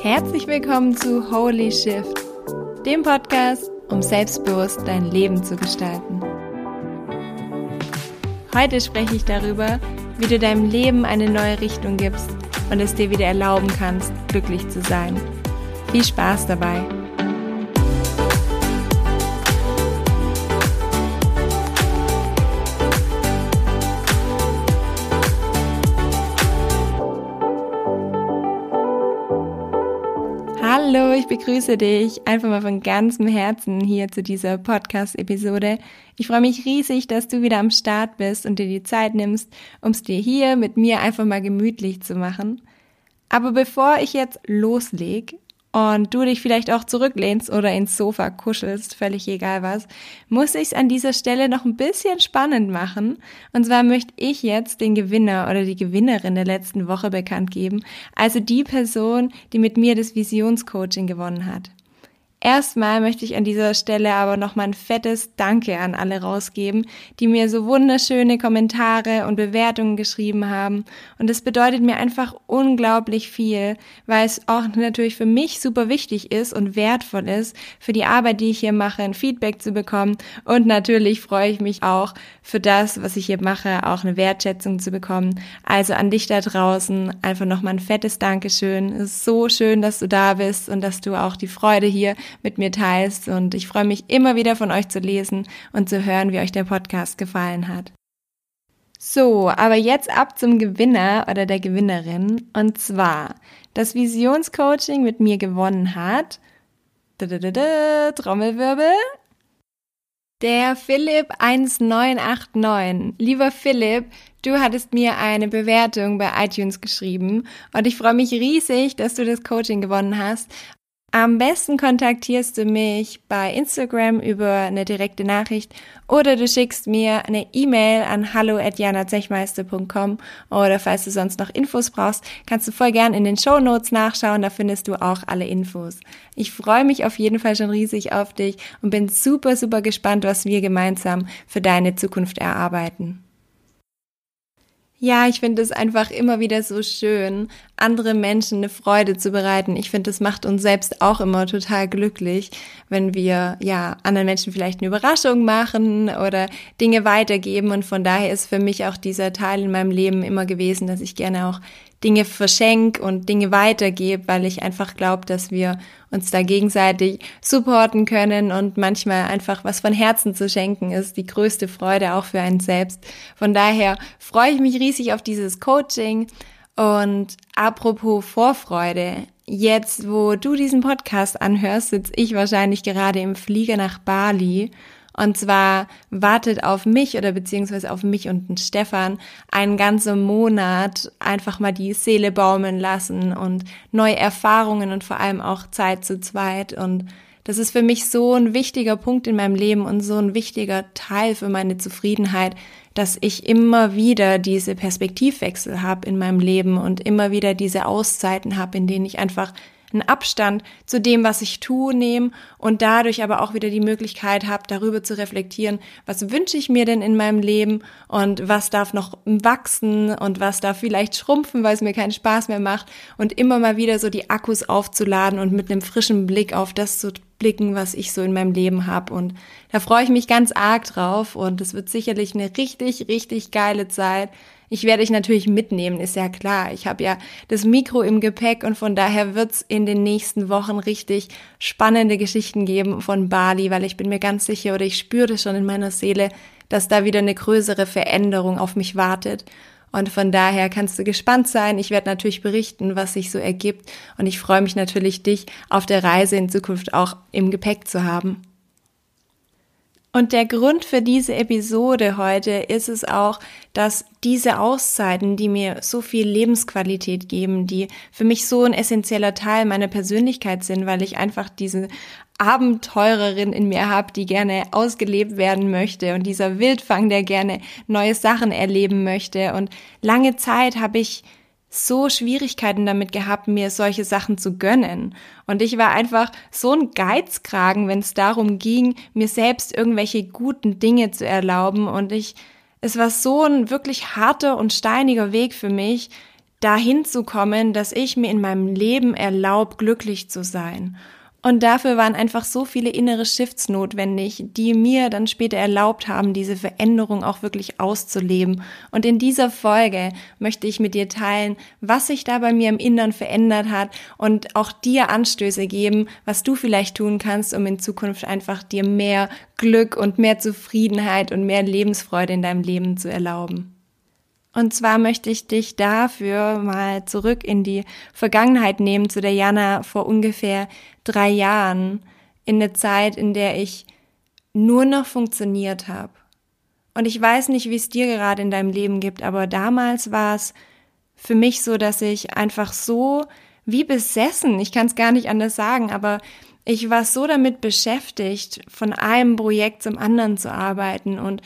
Herzlich willkommen zu Holy Shift, dem Podcast, um selbstbewusst dein Leben zu gestalten. Heute spreche ich darüber, wie du deinem Leben eine neue Richtung gibst und es dir wieder erlauben kannst, glücklich zu sein. Viel Spaß dabei! Hallo, ich begrüße dich einfach mal von ganzem Herzen hier zu dieser Podcast-Episode. Ich freue mich riesig, dass du wieder am Start bist und dir die Zeit nimmst, um es dir hier mit mir einfach mal gemütlich zu machen. Aber bevor ich jetzt loslege, und du dich vielleicht auch zurücklehnst oder ins Sofa kuschelst, völlig egal was, muss ich es an dieser Stelle noch ein bisschen spannend machen. Und zwar möchte ich jetzt den Gewinner oder die Gewinnerin der letzten Woche bekannt geben, also die Person, die mit mir das Visionscoaching gewonnen hat. Erstmal möchte ich an dieser Stelle aber nochmal ein fettes Danke an alle rausgeben, die mir so wunderschöne Kommentare und Bewertungen geschrieben haben. Und es bedeutet mir einfach unglaublich viel, weil es auch natürlich für mich super wichtig ist und wertvoll ist, für die Arbeit, die ich hier mache, ein Feedback zu bekommen. Und natürlich freue ich mich auch für das, was ich hier mache, auch eine Wertschätzung zu bekommen. Also an dich da draußen einfach nochmal ein fettes Dankeschön. Es ist so schön, dass du da bist und dass du auch die Freude hier mit mir teilst. Und ich freue mich immer wieder von euch zu lesen und zu hören, wie euch der Podcast gefallen hat. So, aber jetzt ab zum Gewinner oder der Gewinnerin. Und zwar, das Visionscoaching mit mir gewonnen hat. Trommelwirbel. Der Philipp 1989. Lieber Philipp, du hattest mir eine Bewertung bei iTunes geschrieben und ich freue mich riesig, dass du das Coaching gewonnen hast am besten kontaktierst du mich bei Instagram über eine direkte Nachricht oder du schickst mir eine E-Mail an hallo@janazechmeister.com oder falls du sonst noch Infos brauchst, kannst du voll gern in den Show Notes nachschauen, da findest du auch alle Infos. Ich freue mich auf jeden Fall schon riesig auf dich und bin super super gespannt, was wir gemeinsam für deine Zukunft erarbeiten. Ja, ich finde es einfach immer wieder so schön, andere Menschen eine Freude zu bereiten. Ich finde, das macht uns selbst auch immer total glücklich, wenn wir ja anderen Menschen vielleicht eine Überraschung machen oder Dinge weitergeben. Und von daher ist für mich auch dieser Teil in meinem Leben immer gewesen, dass ich gerne auch Dinge verschenke und Dinge weitergebe, weil ich einfach glaube, dass wir uns da gegenseitig supporten können und manchmal einfach was von Herzen zu schenken ist die größte Freude auch für einen selbst. Von daher freue ich mich riesig auf dieses Coaching. Und apropos Vorfreude, jetzt wo du diesen Podcast anhörst, sitze ich wahrscheinlich gerade im Flieger nach Bali und zwar wartet auf mich oder beziehungsweise auf mich und den Stefan einen ganzen Monat einfach mal die Seele baumeln lassen und neue Erfahrungen und vor allem auch Zeit zu zweit. Und das ist für mich so ein wichtiger Punkt in meinem Leben und so ein wichtiger Teil für meine Zufriedenheit, dass ich immer wieder diese Perspektivwechsel habe in meinem Leben und immer wieder diese Auszeiten habe, in denen ich einfach einen Abstand zu dem, was ich tue, nehme und dadurch aber auch wieder die Möglichkeit habe, darüber zu reflektieren, was wünsche ich mir denn in meinem Leben und was darf noch wachsen und was darf vielleicht schrumpfen, weil es mir keinen Spaß mehr macht und immer mal wieder so die Akkus aufzuladen und mit einem frischen Blick auf das zu blicken, was ich so in meinem Leben habe. Und da freue ich mich ganz arg drauf und es wird sicherlich eine richtig, richtig geile Zeit. Ich werde dich natürlich mitnehmen, ist ja klar. Ich habe ja das Mikro im Gepäck und von daher wird's in den nächsten Wochen richtig spannende Geschichten geben von Bali, weil ich bin mir ganz sicher oder ich spüre das schon in meiner Seele, dass da wieder eine größere Veränderung auf mich wartet. Und von daher kannst du gespannt sein. Ich werde natürlich berichten, was sich so ergibt. Und ich freue mich natürlich, dich auf der Reise in Zukunft auch im Gepäck zu haben. Und der Grund für diese Episode heute ist es auch, dass diese Auszeiten, die mir so viel Lebensqualität geben, die für mich so ein essentieller Teil meiner Persönlichkeit sind, weil ich einfach diese Abenteurerin in mir habe, die gerne ausgelebt werden möchte und dieser Wildfang, der gerne neue Sachen erleben möchte. Und lange Zeit habe ich so Schwierigkeiten damit gehabt, mir solche Sachen zu gönnen. Und ich war einfach so ein Geizkragen, wenn es darum ging, mir selbst irgendwelche guten Dinge zu erlauben. Und ich es war so ein wirklich harter und steiniger Weg für mich, dahin zu kommen, dass ich mir in meinem Leben erlaub, glücklich zu sein. Und dafür waren einfach so viele innere Shifts notwendig, die mir dann später erlaubt haben, diese Veränderung auch wirklich auszuleben. Und in dieser Folge möchte ich mit dir teilen, was sich da bei mir im Innern verändert hat und auch dir Anstöße geben, was du vielleicht tun kannst, um in Zukunft einfach dir mehr Glück und mehr Zufriedenheit und mehr Lebensfreude in deinem Leben zu erlauben. Und zwar möchte ich dich dafür mal zurück in die Vergangenheit nehmen, zu der Jana vor ungefähr drei Jahren, in eine Zeit, in der ich nur noch funktioniert habe. Und ich weiß nicht, wie es dir gerade in deinem Leben gibt, aber damals war es für mich so, dass ich einfach so wie besessen, ich kann es gar nicht anders sagen, aber ich war so damit beschäftigt, von einem Projekt zum anderen zu arbeiten und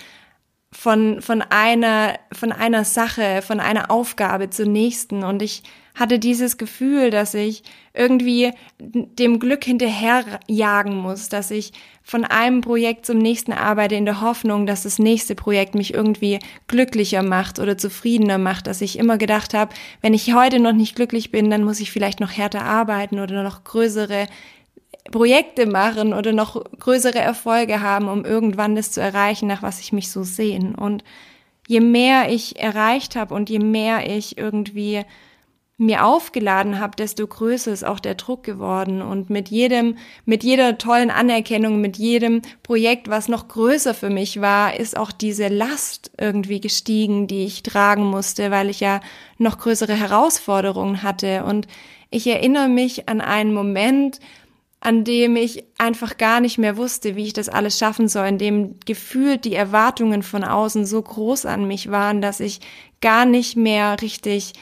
von, von einer, von einer Sache, von einer Aufgabe zur nächsten. Und ich hatte dieses Gefühl, dass ich irgendwie dem Glück hinterherjagen muss, dass ich von einem Projekt zum nächsten arbeite in der Hoffnung, dass das nächste Projekt mich irgendwie glücklicher macht oder zufriedener macht, dass ich immer gedacht habe, wenn ich heute noch nicht glücklich bin, dann muss ich vielleicht noch härter arbeiten oder noch größere Projekte machen oder noch größere Erfolge haben, um irgendwann das zu erreichen, nach was ich mich so sehen. Und je mehr ich erreicht habe und je mehr ich irgendwie mir aufgeladen habe, desto größer ist auch der Druck geworden. Und mit jedem, mit jeder tollen Anerkennung, mit jedem Projekt, was noch größer für mich war, ist auch diese Last irgendwie gestiegen, die ich tragen musste, weil ich ja noch größere Herausforderungen hatte. Und ich erinnere mich an einen Moment, an dem ich einfach gar nicht mehr wusste, wie ich das alles schaffen soll, in dem gefühlt die Erwartungen von außen so groß an mich waren, dass ich gar nicht mehr richtig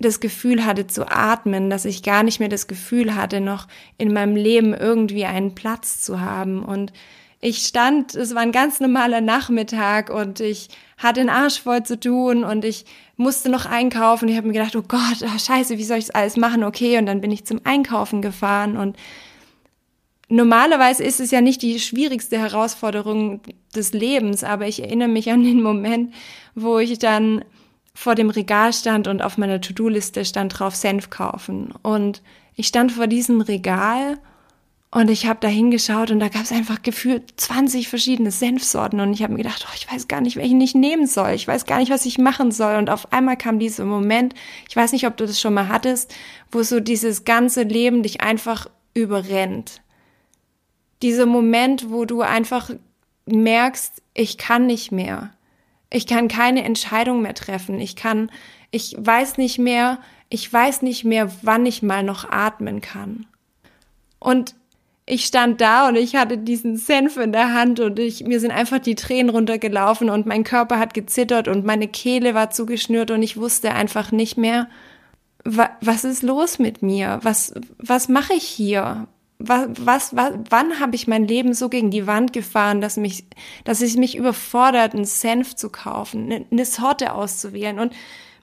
das Gefühl hatte zu atmen, dass ich gar nicht mehr das Gefühl hatte, noch in meinem Leben irgendwie einen Platz zu haben. Und ich stand, es war ein ganz normaler Nachmittag und ich hatte den Arsch voll zu tun und ich musste noch einkaufen. Ich habe mir gedacht, oh Gott, oh scheiße, wie soll ich das alles machen? Okay, und dann bin ich zum Einkaufen gefahren und Normalerweise ist es ja nicht die schwierigste Herausforderung des Lebens, aber ich erinnere mich an den Moment, wo ich dann vor dem Regal stand und auf meiner To-Do-Liste stand drauf Senf kaufen. Und ich stand vor diesem Regal und ich habe da hingeschaut und da gab es einfach gefühlt 20 verschiedene Senfsorten und ich habe mir gedacht, oh, ich weiß gar nicht, welchen ich nehmen soll. Ich weiß gar nicht, was ich machen soll. Und auf einmal kam dieser Moment, ich weiß nicht, ob du das schon mal hattest, wo so dieses ganze Leben dich einfach überrennt dieser Moment, wo du einfach merkst, ich kann nicht mehr. Ich kann keine Entscheidung mehr treffen. Ich kann, ich weiß nicht mehr, ich weiß nicht mehr, wann ich mal noch atmen kann. Und ich stand da und ich hatte diesen Senf in der Hand und ich, mir sind einfach die Tränen runtergelaufen und mein Körper hat gezittert und meine Kehle war zugeschnürt und ich wusste einfach nicht mehr, was ist los mit mir? Was, was mache ich hier? Was, was, was wann habe ich mein Leben so gegen die Wand gefahren, dass mich, dass es mich überfordert, einen Senf zu kaufen, eine, eine Sorte auszuwählen und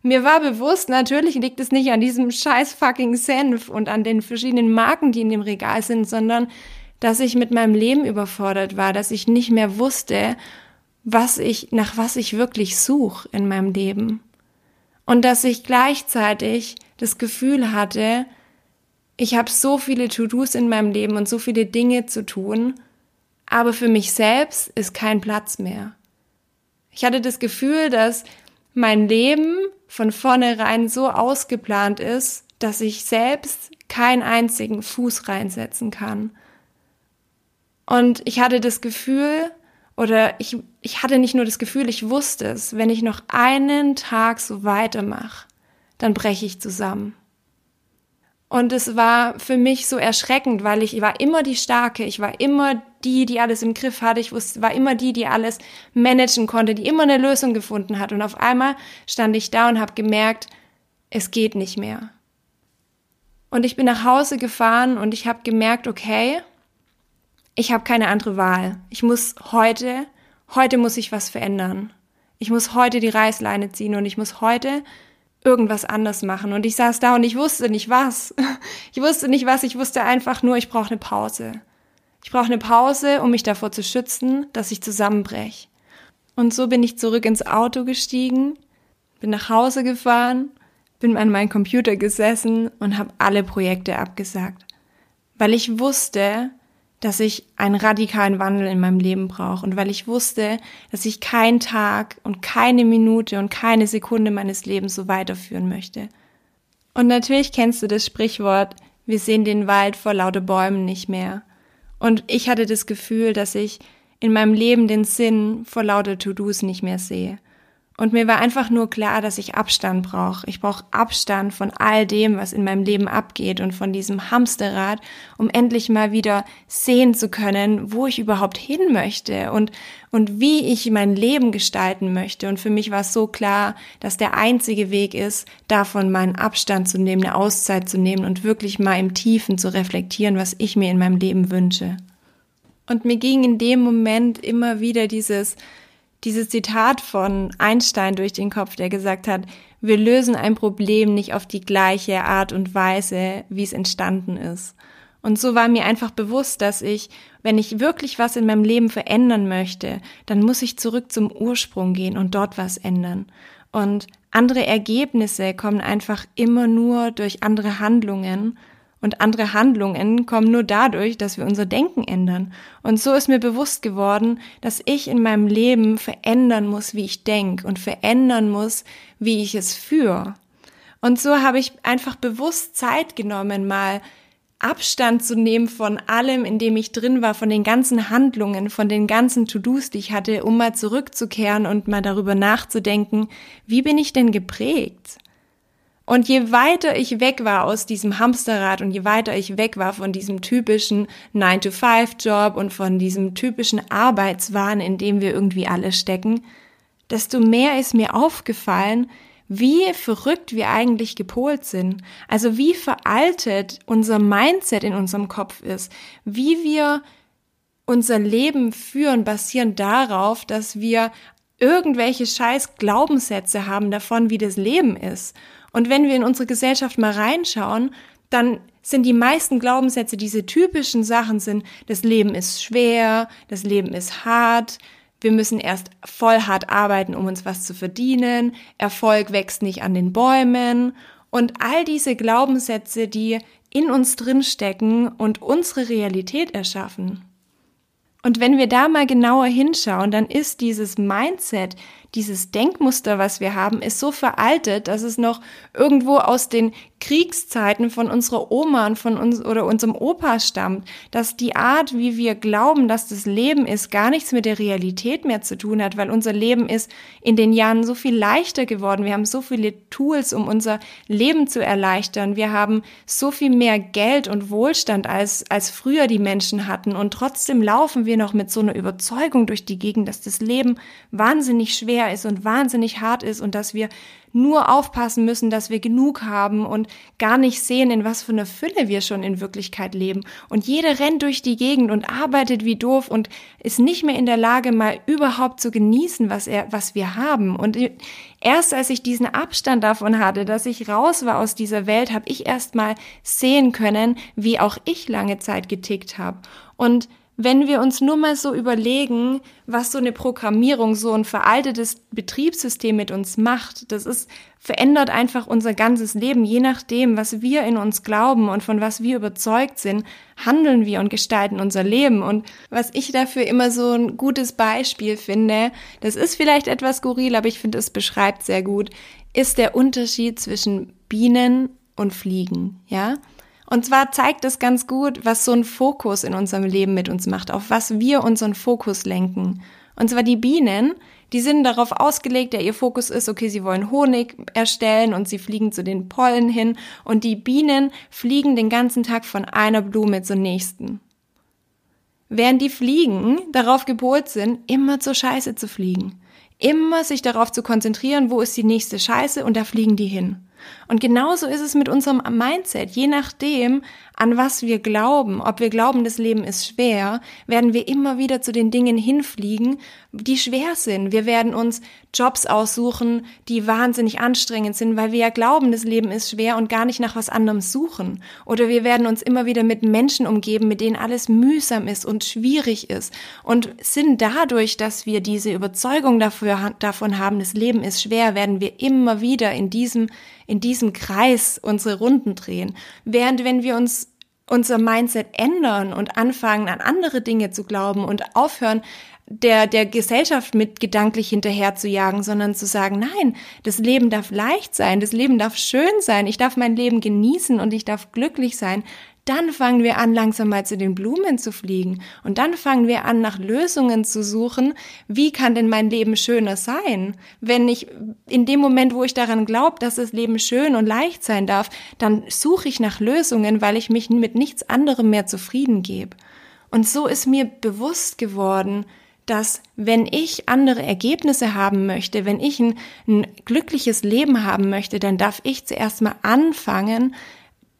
mir war bewusst, natürlich liegt es nicht an diesem scheiß fucking Senf und an den verschiedenen Marken, die in dem Regal sind, sondern dass ich mit meinem Leben überfordert war, dass ich nicht mehr wusste, was ich, nach was ich wirklich suche in meinem Leben. Und dass ich gleichzeitig das Gefühl hatte, ich habe so viele To-Dos in meinem Leben und so viele Dinge zu tun, aber für mich selbst ist kein Platz mehr. Ich hatte das Gefühl, dass mein Leben von vornherein so ausgeplant ist, dass ich selbst keinen einzigen Fuß reinsetzen kann. Und ich hatte das Gefühl, oder ich, ich hatte nicht nur das Gefühl, ich wusste es, wenn ich noch einen Tag so weitermache, dann breche ich zusammen. Und es war für mich so erschreckend, weil ich war immer die Starke, ich war immer die, die alles im Griff hatte, ich wusste, war immer die, die alles managen konnte, die immer eine Lösung gefunden hat. Und auf einmal stand ich da und habe gemerkt, es geht nicht mehr. Und ich bin nach Hause gefahren und ich habe gemerkt, okay, ich habe keine andere Wahl. Ich muss heute, heute muss ich was verändern. Ich muss heute die Reißleine ziehen und ich muss heute irgendwas anders machen. Und ich saß da und ich wusste nicht was. Ich wusste nicht was, ich wusste einfach nur, ich brauche eine Pause. Ich brauche eine Pause, um mich davor zu schützen, dass ich zusammenbreche. Und so bin ich zurück ins Auto gestiegen, bin nach Hause gefahren, bin an meinen Computer gesessen und habe alle Projekte abgesagt, weil ich wusste, dass ich einen radikalen Wandel in meinem Leben brauche und weil ich wusste, dass ich keinen Tag und keine Minute und keine Sekunde meines Lebens so weiterführen möchte. Und natürlich kennst du das Sprichwort, wir sehen den Wald vor lauter Bäumen nicht mehr. Und ich hatte das Gefühl, dass ich in meinem Leben den Sinn vor lauter To-Dos nicht mehr sehe. Und mir war einfach nur klar, dass ich Abstand brauche. Ich brauche Abstand von all dem, was in meinem Leben abgeht und von diesem Hamsterrad, um endlich mal wieder sehen zu können, wo ich überhaupt hin möchte und, und wie ich mein Leben gestalten möchte. Und für mich war es so klar, dass der einzige Weg ist, davon meinen Abstand zu nehmen, eine Auszeit zu nehmen und wirklich mal im Tiefen zu reflektieren, was ich mir in meinem Leben wünsche. Und mir ging in dem Moment immer wieder dieses, dieses Zitat von Einstein durch den Kopf, der gesagt hat, wir lösen ein Problem nicht auf die gleiche Art und Weise, wie es entstanden ist. Und so war mir einfach bewusst, dass ich, wenn ich wirklich was in meinem Leben verändern möchte, dann muss ich zurück zum Ursprung gehen und dort was ändern. Und andere Ergebnisse kommen einfach immer nur durch andere Handlungen und andere Handlungen kommen nur dadurch, dass wir unser Denken ändern. Und so ist mir bewusst geworden, dass ich in meinem Leben verändern muss, wie ich denke und verändern muss, wie ich es führe. Und so habe ich einfach bewusst Zeit genommen, mal Abstand zu nehmen von allem, in dem ich drin war, von den ganzen Handlungen, von den ganzen To-Dos, die ich hatte, um mal zurückzukehren und mal darüber nachzudenken, wie bin ich denn geprägt? Und je weiter ich weg war aus diesem Hamsterrad und je weiter ich weg war von diesem typischen 9-to-5-Job und von diesem typischen Arbeitswahn, in dem wir irgendwie alle stecken, desto mehr ist mir aufgefallen, wie verrückt wir eigentlich gepolt sind. Also wie veraltet unser Mindset in unserem Kopf ist, wie wir unser Leben führen, basieren darauf, dass wir irgendwelche scheiß Glaubenssätze haben davon, wie das Leben ist. Und wenn wir in unsere Gesellschaft mal reinschauen, dann sind die meisten Glaubenssätze diese typischen Sachen sind, das Leben ist schwer, das Leben ist hart, wir müssen erst voll hart arbeiten, um uns was zu verdienen, Erfolg wächst nicht an den Bäumen und all diese Glaubenssätze, die in uns drinstecken und unsere Realität erschaffen. Und wenn wir da mal genauer hinschauen, dann ist dieses Mindset, dieses Denkmuster, was wir haben, ist so veraltet, dass es noch irgendwo aus den Kriegszeiten von unserer Oma und von uns oder unserem Opa stammt, dass die Art, wie wir glauben, dass das Leben ist, gar nichts mit der Realität mehr zu tun hat, weil unser Leben ist in den Jahren so viel leichter geworden. Wir haben so viele Tools, um unser Leben zu erleichtern. Wir haben so viel mehr Geld und Wohlstand als, als früher die Menschen hatten. Und trotzdem laufen wir noch mit so einer Überzeugung durch die Gegend, dass das Leben wahnsinnig schwer schwer ist und wahnsinnig hart ist und dass wir nur aufpassen müssen, dass wir genug haben und gar nicht sehen, in was für einer Fülle wir schon in Wirklichkeit leben. Und jeder rennt durch die Gegend und arbeitet wie doof und ist nicht mehr in der Lage, mal überhaupt zu genießen, was er, was wir haben. Und erst als ich diesen Abstand davon hatte, dass ich raus war aus dieser Welt, habe ich erst mal sehen können, wie auch ich lange Zeit getickt habe. Und wenn wir uns nur mal so überlegen, was so eine Programmierung, so ein veraltetes Betriebssystem mit uns macht, das ist, verändert einfach unser ganzes Leben. Je nachdem, was wir in uns glauben und von was wir überzeugt sind, handeln wir und gestalten unser Leben. Und was ich dafür immer so ein gutes Beispiel finde, das ist vielleicht etwas skurril, aber ich finde, es beschreibt sehr gut, ist der Unterschied zwischen Bienen und Fliegen, ja? Und zwar zeigt es ganz gut, was so ein Fokus in unserem Leben mit uns macht, auf was wir unseren Fokus lenken. Und zwar die Bienen, die sind darauf ausgelegt, ja, ihr Fokus ist, okay, sie wollen Honig erstellen und sie fliegen zu den Pollen hin und die Bienen fliegen den ganzen Tag von einer Blume zur nächsten. Während die Fliegen darauf gepolt sind, immer zur Scheiße zu fliegen. Immer sich darauf zu konzentrieren, wo ist die nächste Scheiße und da fliegen die hin. Und genauso ist es mit unserem Mindset. Je nachdem, an was wir glauben, ob wir glauben, das Leben ist schwer, werden wir immer wieder zu den Dingen hinfliegen, die schwer sind. Wir werden uns Jobs aussuchen, die wahnsinnig anstrengend sind, weil wir ja glauben, das Leben ist schwer und gar nicht nach was anderem suchen. Oder wir werden uns immer wieder mit Menschen umgeben, mit denen alles mühsam ist und schwierig ist und sind dadurch, dass wir diese Überzeugung dafür, davon haben, das Leben ist schwer, werden wir immer wieder in diesem, in diesem Kreis unsere Runden drehen. Während wenn wir uns unser Mindset ändern und anfangen, an andere Dinge zu glauben und aufhören, der, der Gesellschaft mit gedanklich hinterher zu jagen, sondern zu sagen, nein, das Leben darf leicht sein, das Leben darf schön sein, ich darf mein Leben genießen und ich darf glücklich sein, dann fangen wir an, langsam mal zu den Blumen zu fliegen. Und dann fangen wir an, nach Lösungen zu suchen. Wie kann denn mein Leben schöner sein? Wenn ich in dem Moment, wo ich daran glaube, dass das Leben schön und leicht sein darf, dann suche ich nach Lösungen, weil ich mich mit nichts anderem mehr zufrieden gebe. Und so ist mir bewusst geworden, dass wenn ich andere Ergebnisse haben möchte, wenn ich ein, ein glückliches Leben haben möchte, dann darf ich zuerst mal anfangen,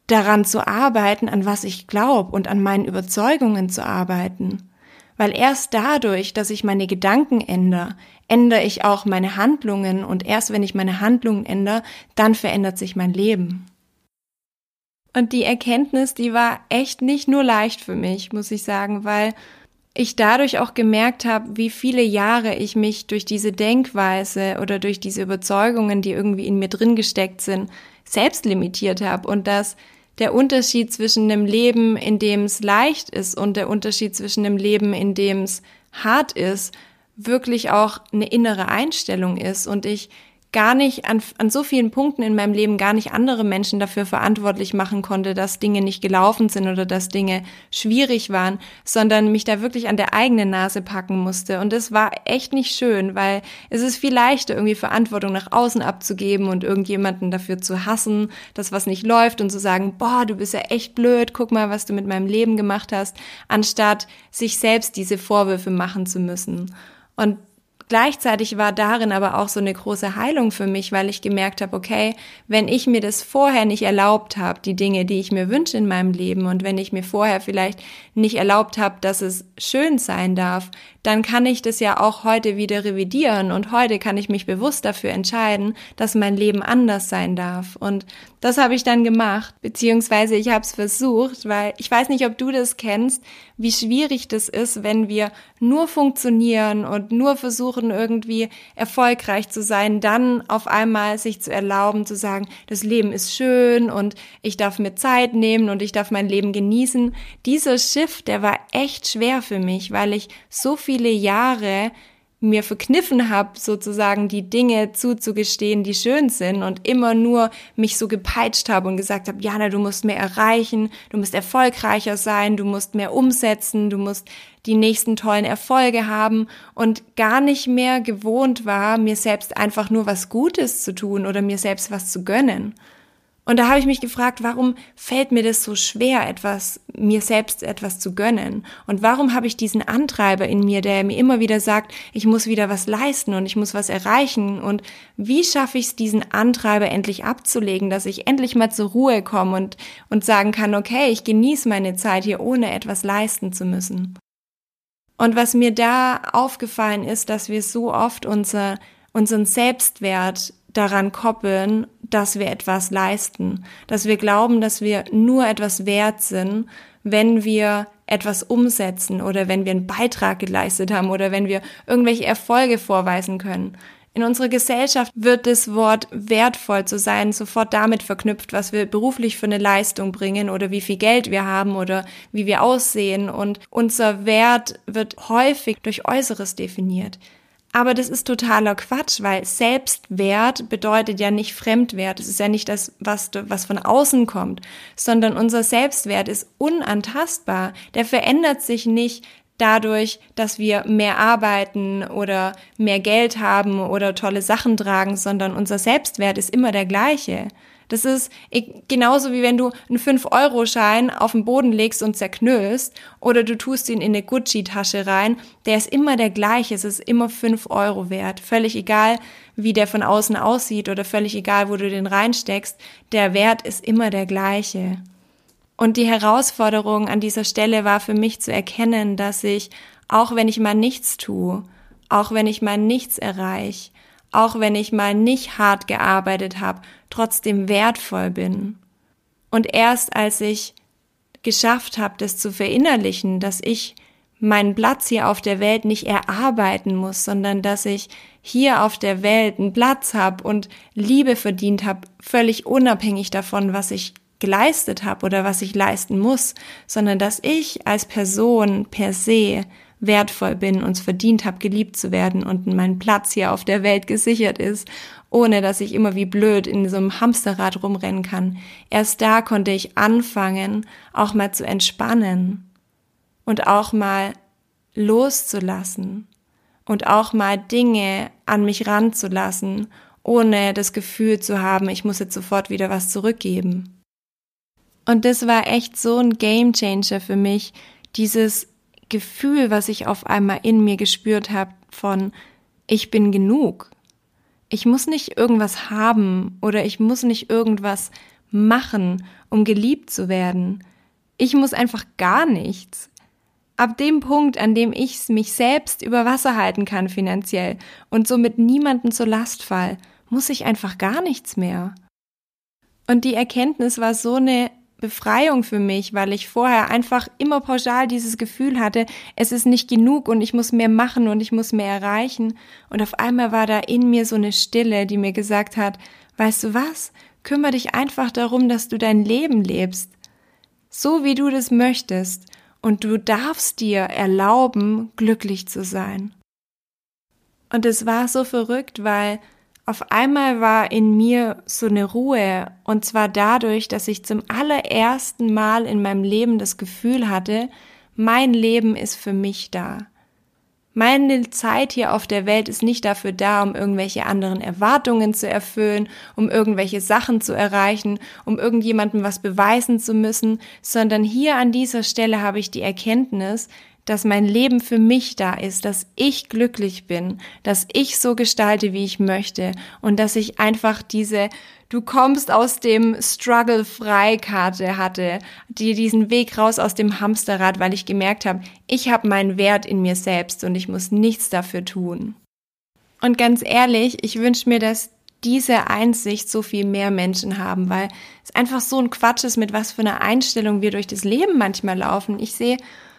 daran zu arbeiten, an was ich glaube und an meinen Überzeugungen zu arbeiten. Weil erst dadurch, dass ich meine Gedanken ändere, ändere ich auch meine Handlungen und erst wenn ich meine Handlungen ändere, dann verändert sich mein Leben. Und die Erkenntnis, die war echt nicht nur leicht für mich, muss ich sagen, weil ich dadurch auch gemerkt habe, wie viele Jahre ich mich durch diese Denkweise oder durch diese Überzeugungen, die irgendwie in mir drin gesteckt sind, selbst limitiert habe und dass der Unterschied zwischen einem Leben, in dem es leicht ist und der Unterschied zwischen einem Leben, in dem es hart ist, wirklich auch eine innere Einstellung ist. Und ich gar nicht an, an so vielen Punkten in meinem Leben gar nicht andere Menschen dafür verantwortlich machen konnte, dass Dinge nicht gelaufen sind oder dass Dinge schwierig waren, sondern mich da wirklich an der eigenen Nase packen musste. Und das war echt nicht schön, weil es ist viel leichter, irgendwie Verantwortung nach außen abzugeben und irgendjemanden dafür zu hassen, dass was nicht läuft und zu sagen, boah, du bist ja echt blöd, guck mal, was du mit meinem Leben gemacht hast, anstatt sich selbst diese Vorwürfe machen zu müssen. Und Gleichzeitig war darin aber auch so eine große Heilung für mich, weil ich gemerkt habe, okay, wenn ich mir das vorher nicht erlaubt habe, die Dinge, die ich mir wünsche in meinem Leben und wenn ich mir vorher vielleicht nicht erlaubt habe, dass es schön sein darf, dann kann ich das ja auch heute wieder revidieren und heute kann ich mich bewusst dafür entscheiden, dass mein Leben anders sein darf. Und das habe ich dann gemacht, beziehungsweise ich habe es versucht, weil ich weiß nicht, ob du das kennst, wie schwierig das ist, wenn wir nur funktionieren und nur versuchen, irgendwie erfolgreich zu sein, dann auf einmal sich zu erlauben, zu sagen, das Leben ist schön und ich darf mir Zeit nehmen und ich darf mein Leben genießen. Dieser Shift, der war echt schwer für mich, weil ich so viele Jahre mir verkniffen habe, sozusagen die Dinge zuzugestehen, die schön sind und immer nur mich so gepeitscht habe und gesagt habe, Jana, du musst mehr erreichen, du musst erfolgreicher sein, du musst mehr umsetzen, du musst die nächsten tollen Erfolge haben und gar nicht mehr gewohnt war, mir selbst einfach nur was Gutes zu tun oder mir selbst was zu gönnen. Und da habe ich mich gefragt, warum fällt mir das so schwer, etwas, mir selbst etwas zu gönnen? Und warum habe ich diesen Antreiber in mir, der mir immer wieder sagt, ich muss wieder was leisten und ich muss was erreichen? Und wie schaffe ich es, diesen Antreiber endlich abzulegen, dass ich endlich mal zur Ruhe komme und, und sagen kann, okay, ich genieße meine Zeit hier, ohne etwas leisten zu müssen? Und was mir da aufgefallen ist, dass wir so oft unser, unseren Selbstwert daran koppeln, dass wir etwas leisten, dass wir glauben, dass wir nur etwas wert sind, wenn wir etwas umsetzen oder wenn wir einen Beitrag geleistet haben oder wenn wir irgendwelche Erfolge vorweisen können. In unserer Gesellschaft wird das Wort wertvoll zu sein sofort damit verknüpft, was wir beruflich für eine Leistung bringen oder wie viel Geld wir haben oder wie wir aussehen und unser Wert wird häufig durch Äußeres definiert. Aber das ist totaler Quatsch, weil Selbstwert bedeutet ja nicht Fremdwert. Es ist ja nicht das, was, was von außen kommt, sondern unser Selbstwert ist unantastbar. Der verändert sich nicht dadurch, dass wir mehr arbeiten oder mehr Geld haben oder tolle Sachen tragen, sondern unser Selbstwert ist immer der gleiche. Das ist genauso wie wenn du einen 5-Euro-Schein auf den Boden legst und zerknüllst oder du tust ihn in eine Gucci-Tasche rein. Der ist immer der gleiche. Es ist immer 5 Euro wert. Völlig egal, wie der von außen aussieht oder völlig egal, wo du den reinsteckst. Der Wert ist immer der gleiche. Und die Herausforderung an dieser Stelle war für mich zu erkennen, dass ich, auch wenn ich mal nichts tue, auch wenn ich mal nichts erreiche, auch wenn ich mal nicht hart gearbeitet habe, trotzdem wertvoll bin. Und erst als ich geschafft habe, das zu verinnerlichen, dass ich meinen Platz hier auf der Welt nicht erarbeiten muss, sondern dass ich hier auf der Welt einen Platz habe und Liebe verdient habe, völlig unabhängig davon, was ich geleistet habe oder was ich leisten muss, sondern dass ich als Person per se wertvoll bin und es verdient habe, geliebt zu werden und mein Platz hier auf der Welt gesichert ist, ohne dass ich immer wie blöd in so einem Hamsterrad rumrennen kann. Erst da konnte ich anfangen, auch mal zu entspannen und auch mal loszulassen und auch mal Dinge an mich ranzulassen, ohne das Gefühl zu haben, ich muss jetzt sofort wieder was zurückgeben. Und das war echt so ein Game Changer für mich, dieses Gefühl, was ich auf einmal in mir gespürt habe von ich bin genug. Ich muss nicht irgendwas haben oder ich muss nicht irgendwas machen, um geliebt zu werden. Ich muss einfach gar nichts. Ab dem Punkt, an dem ich mich selbst über Wasser halten kann finanziell und somit niemanden zur Last fall, muss ich einfach gar nichts mehr. Und die Erkenntnis war so eine Befreiung für mich, weil ich vorher einfach immer pauschal dieses Gefühl hatte, es ist nicht genug und ich muss mehr machen und ich muss mehr erreichen. Und auf einmal war da in mir so eine Stille, die mir gesagt hat, weißt du was, kümmere dich einfach darum, dass du dein Leben lebst, so wie du das möchtest. Und du darfst dir erlauben, glücklich zu sein. Und es war so verrückt, weil auf einmal war in mir so eine Ruhe, und zwar dadurch, dass ich zum allerersten Mal in meinem Leben das Gefühl hatte, mein Leben ist für mich da. Meine Zeit hier auf der Welt ist nicht dafür da, um irgendwelche anderen Erwartungen zu erfüllen, um irgendwelche Sachen zu erreichen, um irgendjemandem was beweisen zu müssen, sondern hier an dieser Stelle habe ich die Erkenntnis, dass mein Leben für mich da ist, dass ich glücklich bin, dass ich so gestalte, wie ich möchte und dass ich einfach diese Du kommst aus dem Struggle Freikarte hatte, die diesen Weg raus aus dem Hamsterrad, weil ich gemerkt habe, ich habe meinen Wert in mir selbst und ich muss nichts dafür tun. Und ganz ehrlich, ich wünsche mir, dass diese Einsicht so viel mehr Menschen haben, weil es einfach so ein Quatsch ist, mit was für einer Einstellung wir durch das Leben manchmal laufen. Ich sehe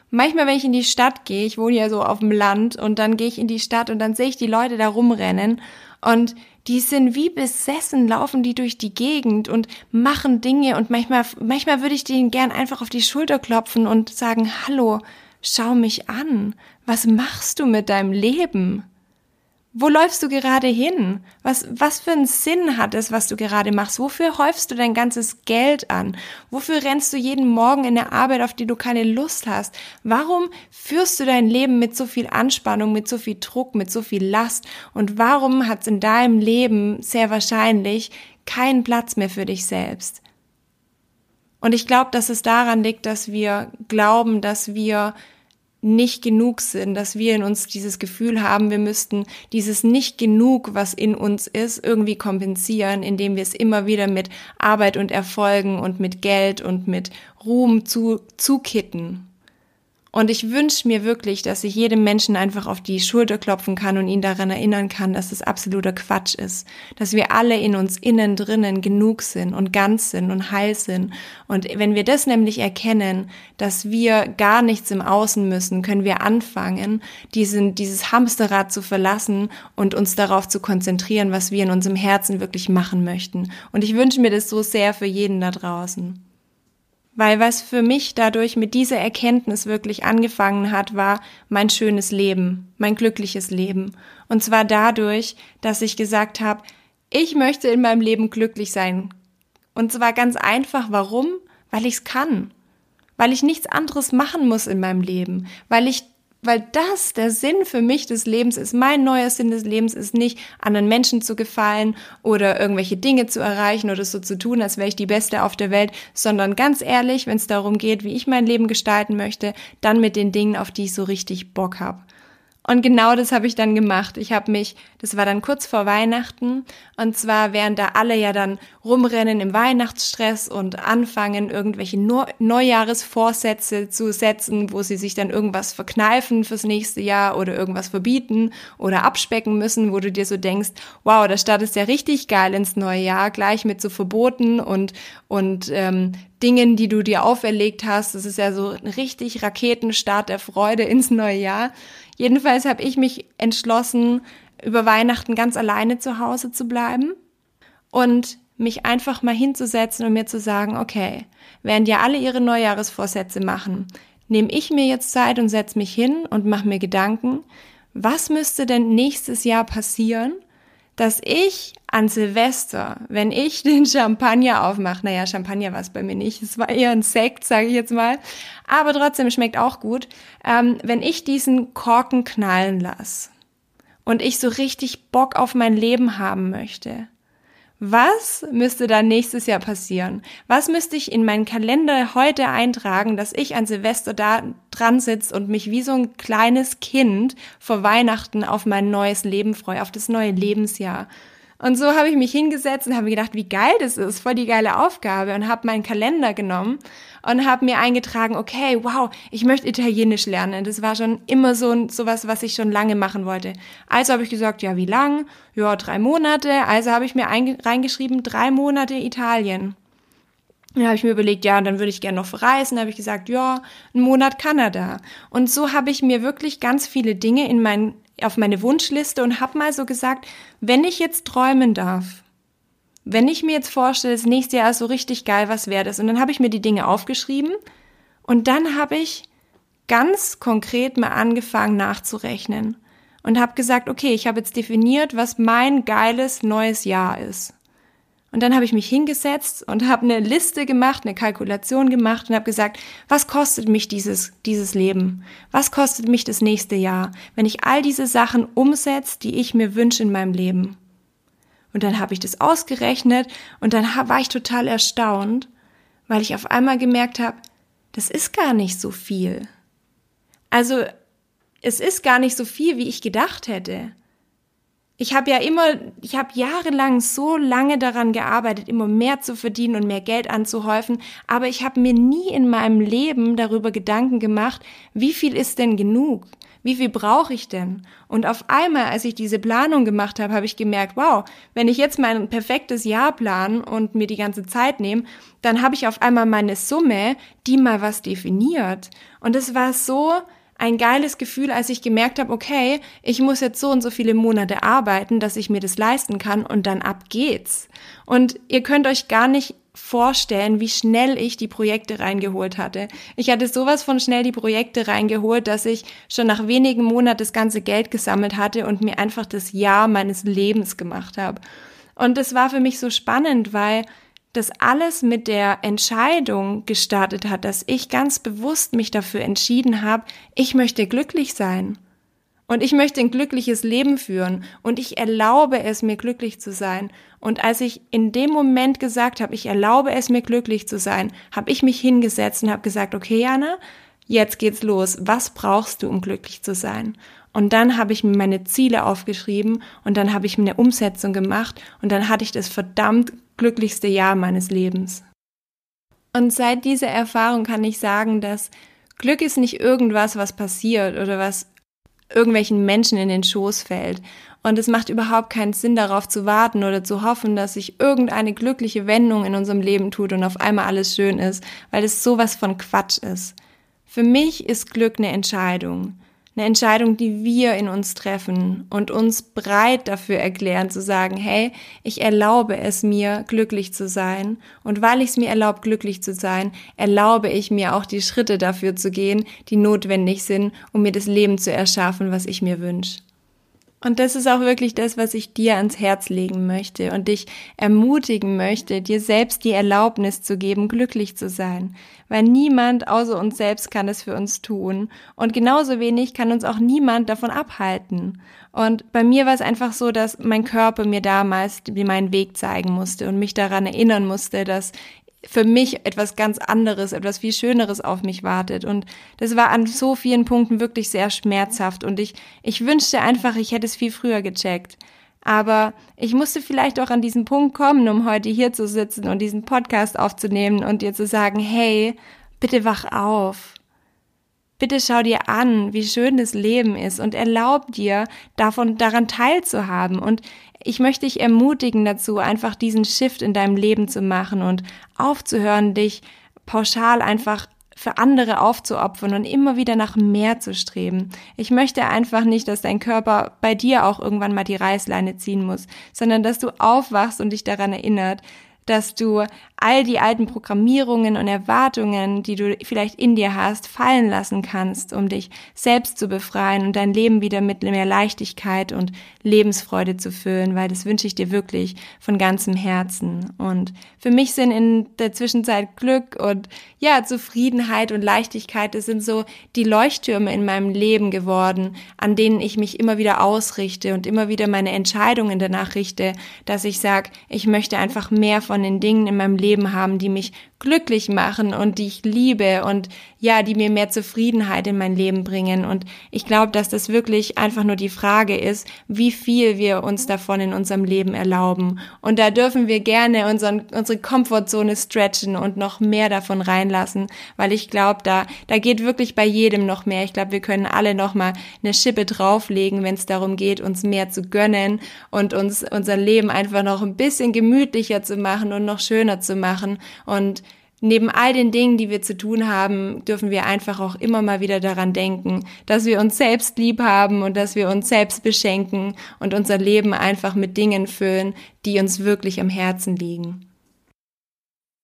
manchmal, wenn ich in die Stadt gehe, ich wohne ja so auf dem Land und dann gehe ich in die Stadt und dann sehe ich die Leute da rumrennen und die sind wie besessen, laufen die durch die Gegend und machen Dinge und manchmal, manchmal würde ich denen gern einfach auf die Schulter klopfen und sagen, hallo, schau mich an, was machst du mit deinem Leben? Wo läufst du gerade hin? Was, was für einen Sinn hat es, was du gerade machst? Wofür häufst du dein ganzes Geld an? Wofür rennst du jeden Morgen in der Arbeit, auf die du keine Lust hast? Warum führst du dein Leben mit so viel Anspannung, mit so viel Druck, mit so viel Last? Und warum hat es in deinem Leben sehr wahrscheinlich keinen Platz mehr für dich selbst? Und ich glaube, dass es daran liegt, dass wir glauben, dass wir nicht genug sind, dass wir in uns dieses Gefühl haben, wir müssten dieses nicht genug, was in uns ist, irgendwie kompensieren, indem wir es immer wieder mit Arbeit und Erfolgen und mit Geld und mit Ruhm zu, zukitten. Und ich wünsche mir wirklich, dass ich jedem Menschen einfach auf die Schulter klopfen kann und ihn daran erinnern kann, dass es absoluter Quatsch ist. Dass wir alle in uns innen drinnen genug sind und ganz sind und heil sind. Und wenn wir das nämlich erkennen, dass wir gar nichts im Außen müssen, können wir anfangen, diesen, dieses Hamsterrad zu verlassen und uns darauf zu konzentrieren, was wir in unserem Herzen wirklich machen möchten. Und ich wünsche mir das so sehr für jeden da draußen. Weil was für mich dadurch mit dieser Erkenntnis wirklich angefangen hat, war mein schönes Leben, mein glückliches Leben. Und zwar dadurch, dass ich gesagt habe, ich möchte in meinem Leben glücklich sein. Und zwar ganz einfach, warum? Weil ich es kann. Weil ich nichts anderes machen muss in meinem Leben. Weil ich weil das der Sinn für mich des Lebens ist. Mein neuer Sinn des Lebens ist nicht, anderen Menschen zu gefallen oder irgendwelche Dinge zu erreichen oder so zu tun, als wäre ich die Beste auf der Welt, sondern ganz ehrlich, wenn es darum geht, wie ich mein Leben gestalten möchte, dann mit den Dingen, auf die ich so richtig Bock habe. Und genau das habe ich dann gemacht. Ich habe mich, das war dann kurz vor Weihnachten, und zwar während da alle ja dann rumrennen im Weihnachtsstress und anfangen, irgendwelche Neujahresvorsätze zu setzen, wo sie sich dann irgendwas verkneifen fürs nächste Jahr oder irgendwas verbieten oder abspecken müssen, wo du dir so denkst, wow, da startest ja richtig geil ins neue Jahr, gleich mit so Verboten und, und ähm, Dingen, die du dir auferlegt hast. Das ist ja so ein richtig Raketenstart der Freude ins neue Jahr. Jedenfalls habe ich mich entschlossen, über Weihnachten ganz alleine zu Hause zu bleiben und mich einfach mal hinzusetzen und mir zu sagen, okay, während ja alle ihre Neujahresvorsätze machen, nehme ich mir jetzt Zeit und setze mich hin und mache mir Gedanken, was müsste denn nächstes Jahr passieren, dass ich an Silvester, wenn ich den Champagner aufmache, naja, Champagner war es bei mir nicht, es war eher ein Sekt, sage ich jetzt mal, aber trotzdem schmeckt auch gut, ähm, wenn ich diesen Korken knallen lasse und ich so richtig Bock auf mein Leben haben möchte, was müsste dann nächstes Jahr passieren? Was müsste ich in meinen Kalender heute eintragen, dass ich an Silvester da dran sitze und mich wie so ein kleines Kind vor Weihnachten auf mein neues Leben freue, auf das neue Lebensjahr? Und so habe ich mich hingesetzt und habe gedacht, wie geil das ist, voll die geile Aufgabe und habe meinen Kalender genommen und habe mir eingetragen, okay, wow, ich möchte Italienisch lernen. Das war schon immer so sowas, was ich schon lange machen wollte. Also habe ich gesagt, ja, wie lang? Ja, drei Monate. Also habe ich mir reingeschrieben, drei Monate Italien. Dann habe ich mir überlegt, ja, dann würde ich gerne noch verreisen. Dann habe ich gesagt, ja, einen Monat Kanada. Und so habe ich mir wirklich ganz viele Dinge in mein, auf meine Wunschliste und habe mal so gesagt, wenn ich jetzt träumen darf, wenn ich mir jetzt vorstelle, das nächste Jahr ist so richtig geil, was wäre das? Und dann habe ich mir die Dinge aufgeschrieben und dann habe ich ganz konkret mal angefangen nachzurechnen und habe gesagt, okay, ich habe jetzt definiert, was mein geiles neues Jahr ist. Und dann habe ich mich hingesetzt und habe eine Liste gemacht, eine Kalkulation gemacht und habe gesagt, was kostet mich dieses, dieses Leben? Was kostet mich das nächste Jahr, wenn ich all diese Sachen umsetze, die ich mir wünsche in meinem Leben? Und dann habe ich das ausgerechnet und dann war ich total erstaunt, weil ich auf einmal gemerkt habe, das ist gar nicht so viel. Also es ist gar nicht so viel, wie ich gedacht hätte. Ich habe ja immer, ich habe jahrelang so lange daran gearbeitet, immer mehr zu verdienen und mehr Geld anzuhäufen, aber ich habe mir nie in meinem Leben darüber Gedanken gemacht, wie viel ist denn genug? Wie viel brauche ich denn? Und auf einmal, als ich diese Planung gemacht habe, habe ich gemerkt, wow, wenn ich jetzt mein perfektes Jahr plan und mir die ganze Zeit nehme, dann habe ich auf einmal meine Summe, die mal was definiert. Und es war so ein geiles Gefühl, als ich gemerkt habe, okay, ich muss jetzt so und so viele Monate arbeiten, dass ich mir das leisten kann und dann ab geht's. Und ihr könnt euch gar nicht vorstellen, wie schnell ich die Projekte reingeholt hatte. Ich hatte sowas von schnell die Projekte reingeholt, dass ich schon nach wenigen Monaten das ganze Geld gesammelt hatte und mir einfach das Jahr meines Lebens gemacht habe. Und das war für mich so spannend, weil das alles mit der Entscheidung gestartet hat, dass ich ganz bewusst mich dafür entschieden habe, ich möchte glücklich sein. Und ich möchte ein glückliches Leben führen und ich erlaube es mir glücklich zu sein. Und als ich in dem Moment gesagt habe, ich erlaube es mir glücklich zu sein, habe ich mich hingesetzt und habe gesagt, okay, Jana, jetzt geht's los. Was brauchst du, um glücklich zu sein? Und dann habe ich mir meine Ziele aufgeschrieben und dann habe ich mir eine Umsetzung gemacht und dann hatte ich das verdammt glücklichste Jahr meines Lebens. Und seit dieser Erfahrung kann ich sagen, dass Glück ist nicht irgendwas, was passiert oder was irgendwelchen Menschen in den Schoß fällt. Und es macht überhaupt keinen Sinn, darauf zu warten oder zu hoffen, dass sich irgendeine glückliche Wendung in unserem Leben tut und auf einmal alles schön ist, weil es sowas von Quatsch ist. Für mich ist Glück eine Entscheidung. Eine Entscheidung, die wir in uns treffen und uns breit dafür erklären, zu sagen, hey, ich erlaube es mir, glücklich zu sein. Und weil ich es mir erlaubt, glücklich zu sein, erlaube ich mir auch die Schritte dafür zu gehen, die notwendig sind, um mir das Leben zu erschaffen, was ich mir wünsche. Und das ist auch wirklich das, was ich dir ans Herz legen möchte und dich ermutigen möchte, dir selbst die Erlaubnis zu geben, glücklich zu sein. Weil niemand außer uns selbst kann es für uns tun. Und genauso wenig kann uns auch niemand davon abhalten. Und bei mir war es einfach so, dass mein Körper mir damals meinen Weg zeigen musste und mich daran erinnern musste, dass für mich etwas ganz anderes, etwas viel Schöneres auf mich wartet. Und das war an so vielen Punkten wirklich sehr schmerzhaft. Und ich, ich wünschte einfach, ich hätte es viel früher gecheckt. Aber ich musste vielleicht auch an diesen Punkt kommen, um heute hier zu sitzen und diesen Podcast aufzunehmen und dir zu sagen, hey, bitte wach auf. Bitte schau dir an, wie schön das Leben ist und erlaub dir, davon, daran teilzuhaben. Und ich möchte dich ermutigen dazu, einfach diesen Shift in deinem Leben zu machen und aufzuhören, dich pauschal einfach für andere aufzuopfern und immer wieder nach mehr zu streben. Ich möchte einfach nicht, dass dein Körper bei dir auch irgendwann mal die Reißleine ziehen muss, sondern dass du aufwachst und dich daran erinnert, dass du all die alten Programmierungen und Erwartungen, die du vielleicht in dir hast, fallen lassen kannst, um dich selbst zu befreien und dein Leben wieder mit mehr Leichtigkeit und Lebensfreude zu füllen, weil das wünsche ich dir wirklich von ganzem Herzen. Und für mich sind in der Zwischenzeit Glück und ja, Zufriedenheit und Leichtigkeit, das sind so die Leuchttürme in meinem Leben geworden, an denen ich mich immer wieder ausrichte und immer wieder meine Entscheidungen danach richte, dass ich sage, ich möchte einfach mehr von den Dingen in meinem Leben Leben haben, die mich glücklich machen und die ich liebe und ja, die mir mehr Zufriedenheit in mein Leben bringen. Und ich glaube, dass das wirklich einfach nur die Frage ist, wie viel wir uns davon in unserem Leben erlauben. Und da dürfen wir gerne unseren, unsere Komfortzone stretchen und noch mehr davon reinlassen, weil ich glaube, da, da geht wirklich bei jedem noch mehr. Ich glaube, wir können alle noch mal eine Schippe drauflegen, wenn es darum geht, uns mehr zu gönnen und uns unser Leben einfach noch ein bisschen gemütlicher zu machen und noch schöner zu machen. Und Neben all den Dingen, die wir zu tun haben, dürfen wir einfach auch immer mal wieder daran denken, dass wir uns selbst lieb haben und dass wir uns selbst beschenken und unser Leben einfach mit Dingen füllen, die uns wirklich am Herzen liegen.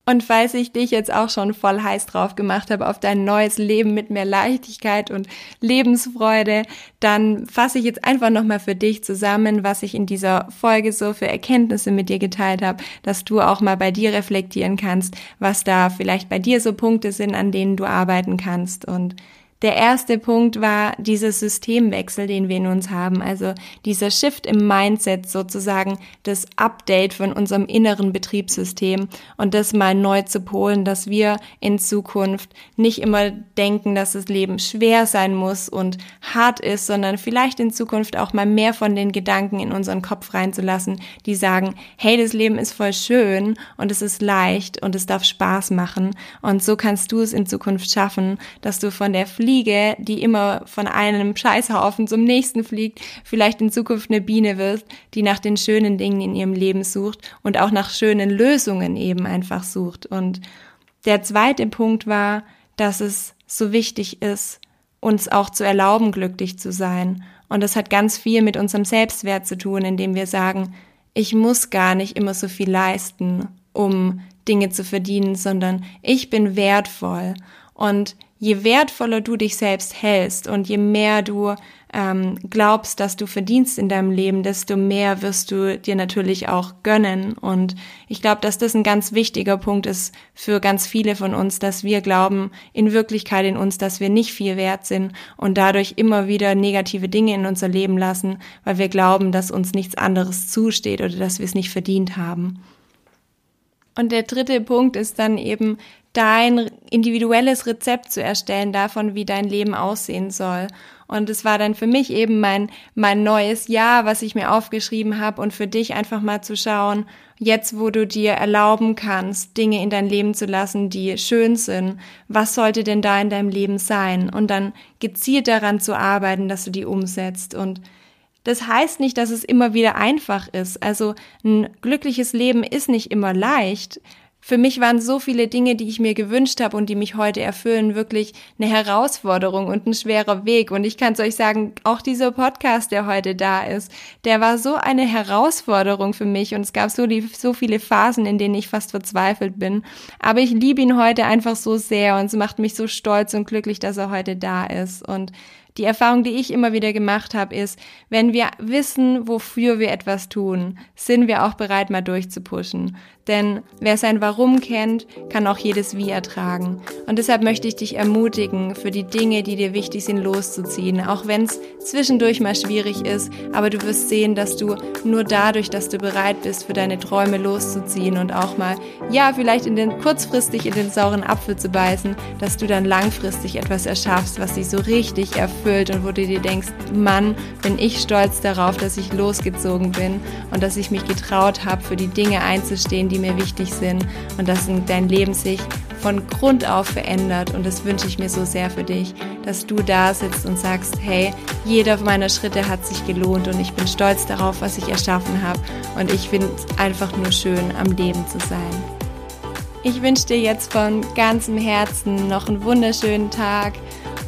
Und falls ich dich jetzt auch schon voll heiß drauf gemacht habe auf dein neues Leben mit mehr Leichtigkeit und Lebensfreude, dann fasse ich jetzt einfach nochmal für dich zusammen, was ich in dieser Folge so für Erkenntnisse mit dir geteilt habe, dass du auch mal bei dir reflektieren kannst, was da vielleicht bei dir so Punkte sind, an denen du arbeiten kannst. Und der erste Punkt war dieser Systemwechsel, den wir in uns haben, also dieser Shift im Mindset sozusagen, das Update von unserem inneren Betriebssystem und das mal neu zu polen, dass wir in Zukunft nicht immer denken, dass das Leben schwer sein muss und hart ist, sondern vielleicht in Zukunft auch mal mehr von den Gedanken in unseren Kopf reinzulassen, die sagen, hey, das Leben ist voll schön und es ist leicht und es darf Spaß machen. Und so kannst du es in Zukunft schaffen, dass du von der Fliege Fliege, die immer von einem Scheißhaufen zum nächsten fliegt, vielleicht in Zukunft eine Biene wird, die nach den schönen Dingen in ihrem Leben sucht und auch nach schönen Lösungen eben einfach sucht. Und der zweite Punkt war, dass es so wichtig ist, uns auch zu erlauben, glücklich zu sein. Und das hat ganz viel mit unserem Selbstwert zu tun, indem wir sagen, ich muss gar nicht immer so viel leisten, um Dinge zu verdienen, sondern ich bin wertvoll. Und je wertvoller du dich selbst hältst und je mehr du ähm, glaubst, dass du verdienst in deinem Leben, desto mehr wirst du dir natürlich auch gönnen. Und ich glaube, dass das ein ganz wichtiger Punkt ist für ganz viele von uns, dass wir glauben in Wirklichkeit in uns, dass wir nicht viel wert sind und dadurch immer wieder negative Dinge in unser Leben lassen, weil wir glauben, dass uns nichts anderes zusteht oder dass wir es nicht verdient haben. Und der dritte Punkt ist dann eben dein individuelles Rezept zu erstellen davon, wie dein Leben aussehen soll. Und es war dann für mich eben mein, mein neues Jahr, was ich mir aufgeschrieben habe und für dich einfach mal zu schauen, jetzt wo du dir erlauben kannst, Dinge in dein Leben zu lassen, die schön sind, was sollte denn da in deinem Leben sein? Und dann gezielt daran zu arbeiten, dass du die umsetzt und das heißt nicht, dass es immer wieder einfach ist. Also ein glückliches Leben ist nicht immer leicht. Für mich waren so viele Dinge, die ich mir gewünscht habe und die mich heute erfüllen, wirklich eine Herausforderung und ein schwerer Weg. Und ich kann es euch sagen, auch dieser Podcast, der heute da ist, der war so eine Herausforderung für mich und es gab so, die, so viele Phasen, in denen ich fast verzweifelt bin. Aber ich liebe ihn heute einfach so sehr und es macht mich so stolz und glücklich, dass er heute da ist. Und die Erfahrung, die ich immer wieder gemacht habe, ist, wenn wir wissen, wofür wir etwas tun, sind wir auch bereit, mal durchzupushen. Denn wer sein Warum kennt, kann auch jedes Wie ertragen. Und deshalb möchte ich dich ermutigen, für die Dinge, die dir wichtig sind, loszuziehen. Auch wenn es zwischendurch mal schwierig ist, aber du wirst sehen, dass du nur dadurch, dass du bereit bist, für deine Träume loszuziehen und auch mal, ja, vielleicht in den, kurzfristig in den sauren Apfel zu beißen, dass du dann langfristig etwas erschaffst, was dich so richtig erfüllt und wo du dir denkst, Mann, bin ich stolz darauf, dass ich losgezogen bin und dass ich mich getraut habe, für die Dinge einzustehen, die mir wichtig sind und dass dein Leben sich von Grund auf verändert. Und das wünsche ich mir so sehr für dich, dass du da sitzt und sagst, hey, jeder meiner Schritte hat sich gelohnt und ich bin stolz darauf, was ich erschaffen habe. Und ich finde es einfach nur schön, am Leben zu sein. Ich wünsche dir jetzt von ganzem Herzen noch einen wunderschönen Tag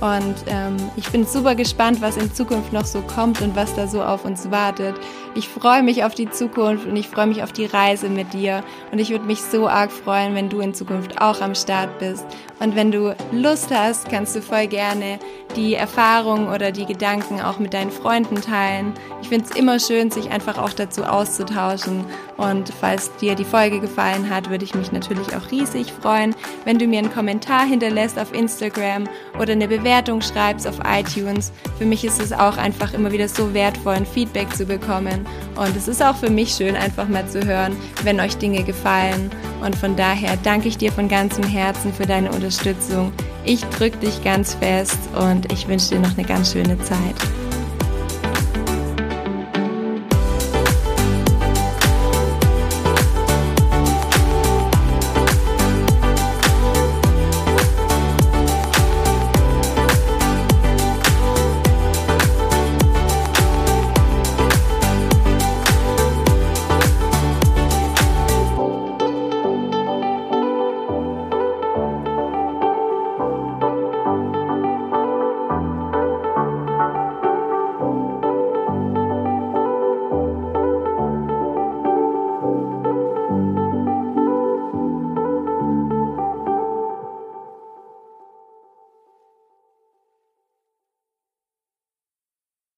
und ähm, ich bin super gespannt, was in Zukunft noch so kommt und was da so auf uns wartet. Ich freue mich auf die Zukunft und ich freue mich auf die Reise mit dir. Und ich würde mich so arg freuen, wenn du in Zukunft auch am Start bist. Und wenn du Lust hast, kannst du voll gerne die Erfahrungen oder die Gedanken auch mit deinen Freunden teilen. Ich finde es immer schön, sich einfach auch dazu auszutauschen. Und falls dir die Folge gefallen hat, würde ich mich natürlich auch riesig freuen, wenn du mir einen Kommentar hinterlässt auf Instagram oder eine Bewertung schreibst auf iTunes. Für mich ist es auch einfach immer wieder so wertvoll, ein Feedback zu bekommen. Und es ist auch für mich schön, einfach mal zu hören, wenn euch Dinge gefallen. Und von daher danke ich dir von ganzem Herzen für deine Unterstützung. Ich drücke dich ganz fest und ich wünsche dir noch eine ganz schöne Zeit.